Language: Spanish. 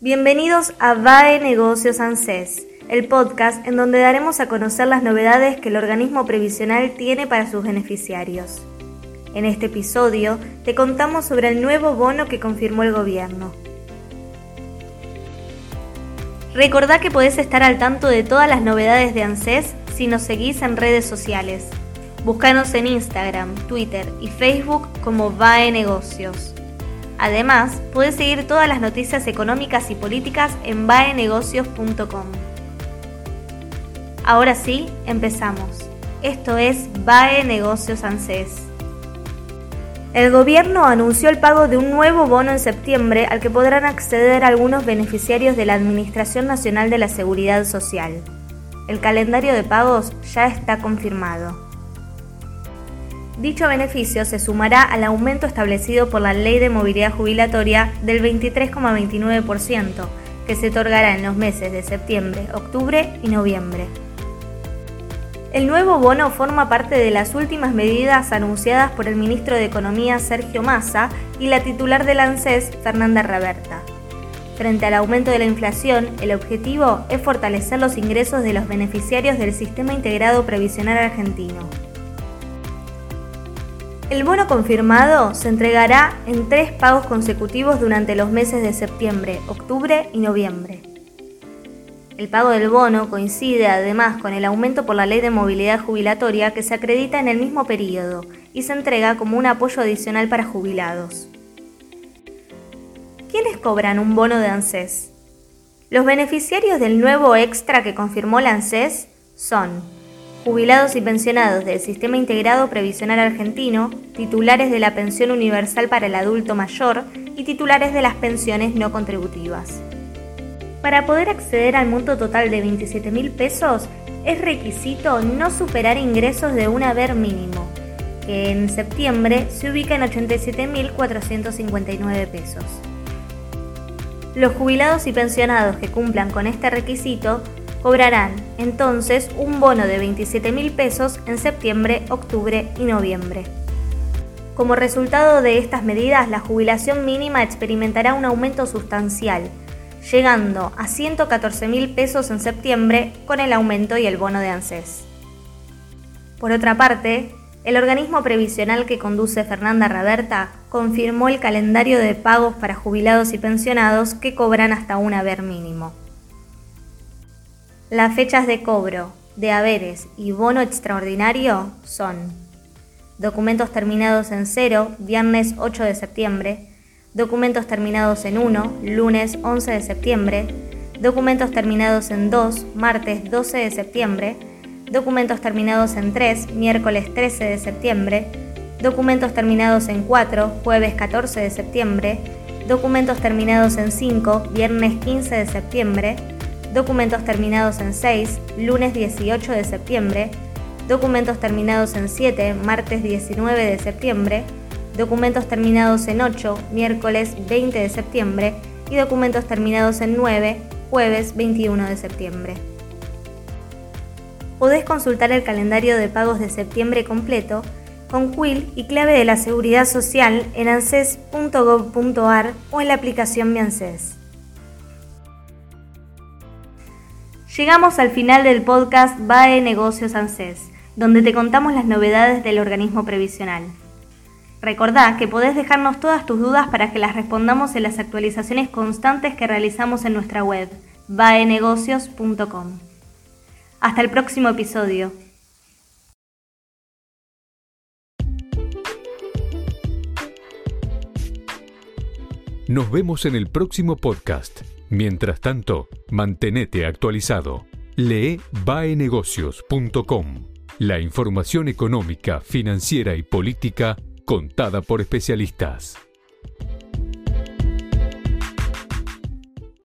Bienvenidos a VAE Negocios ANSES el podcast en donde daremos a conocer las novedades que el organismo previsional tiene para sus beneficiarios. En este episodio te contamos sobre el nuevo bono que confirmó el gobierno. Recordá que podés estar al tanto de todas las novedades de ANSES si nos seguís en redes sociales. Búscanos en Instagram, Twitter y Facebook como VAE Negocios. Además, puedes seguir todas las noticias económicas y políticas en vaenegocios.com. Ahora sí, empezamos. Esto es BAE Negocios ANSES. El gobierno anunció el pago de un nuevo bono en septiembre al que podrán acceder algunos beneficiarios de la Administración Nacional de la Seguridad Social. El calendario de pagos ya está confirmado. Dicho beneficio se sumará al aumento establecido por la Ley de Movilidad Jubilatoria del 23,29%, que se otorgará en los meses de septiembre, octubre y noviembre. El nuevo bono forma parte de las últimas medidas anunciadas por el ministro de Economía Sergio Massa y la titular del ANSES Fernanda Raberta. Frente al aumento de la inflación, el objetivo es fortalecer los ingresos de los beneficiarios del Sistema Integrado Previsional Argentino. El bono confirmado se entregará en tres pagos consecutivos durante los meses de septiembre, octubre y noviembre. El pago del bono coincide además con el aumento por la ley de movilidad jubilatoria que se acredita en el mismo periodo y se entrega como un apoyo adicional para jubilados. ¿Quiénes cobran un bono de ANSES? Los beneficiarios del nuevo extra que confirmó la ANSES son jubilados y pensionados del Sistema Integrado Previsional Argentino, titulares de la Pensión Universal para el Adulto Mayor y titulares de las pensiones no contributivas. Para poder acceder al monto total de 27 mil pesos, es requisito no superar ingresos de un haber mínimo, que en septiembre se ubica en 87.459 pesos. Los jubilados y pensionados que cumplan con este requisito cobrarán entonces un bono de 27 mil pesos en septiembre, octubre y noviembre. Como resultado de estas medidas, la jubilación mínima experimentará un aumento sustancial, llegando a 114 mil pesos en septiembre con el aumento y el bono de ANSES. Por otra parte, el organismo previsional que conduce Fernanda Raberta confirmó el calendario de pagos para jubilados y pensionados que cobran hasta un haber mínimo. Las fechas de cobro de haberes y bono extraordinario son documentos terminados en 0, viernes 8 de septiembre, documentos terminados en 1, lunes 11 de septiembre, documentos terminados en 2, martes 12 de septiembre, documentos terminados en 3, miércoles 13 de septiembre, documentos terminados en 4, jueves 14 de septiembre, documentos terminados en 5, viernes 15 de septiembre, documentos terminados en 6, lunes 18 de septiembre, documentos terminados en 7, martes 19 de septiembre, documentos terminados en 8, miércoles 20 de septiembre, y documentos terminados en 9, jueves 21 de septiembre. Podés consultar el calendario de pagos de septiembre completo con Quill y clave de la Seguridad Social en anses.gov.ar o en la aplicación Mi ANSES. Llegamos al final del podcast BAE Negocios ANSES, donde te contamos las novedades del organismo previsional. Recordá que podés dejarnos todas tus dudas para que las respondamos en las actualizaciones constantes que realizamos en nuestra web, vaenegocios.com. Hasta el próximo episodio. Nos vemos en el próximo podcast. Mientras tanto, mantenete actualizado. Lee vaenegocios.com. La información económica, financiera y política contada por especialistas.